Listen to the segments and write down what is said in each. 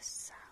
sound.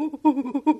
Ooh.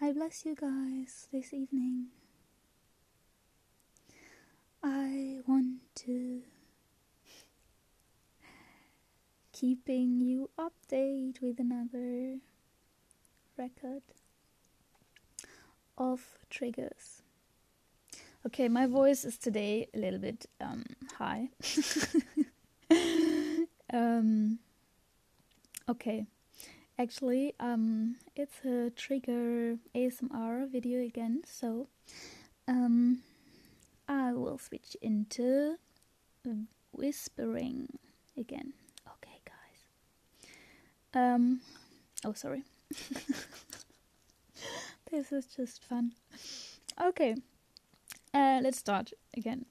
I bless you guys this evening. I want to keeping you update with another record of triggers. Okay, my voice is today a little bit um, high. um, okay, actually, um, it's a trigger ASMR video again, so um, I will switch into whispering again. Okay, guys. Um, oh, sorry. this is just fun. Okay, uh, let's start again.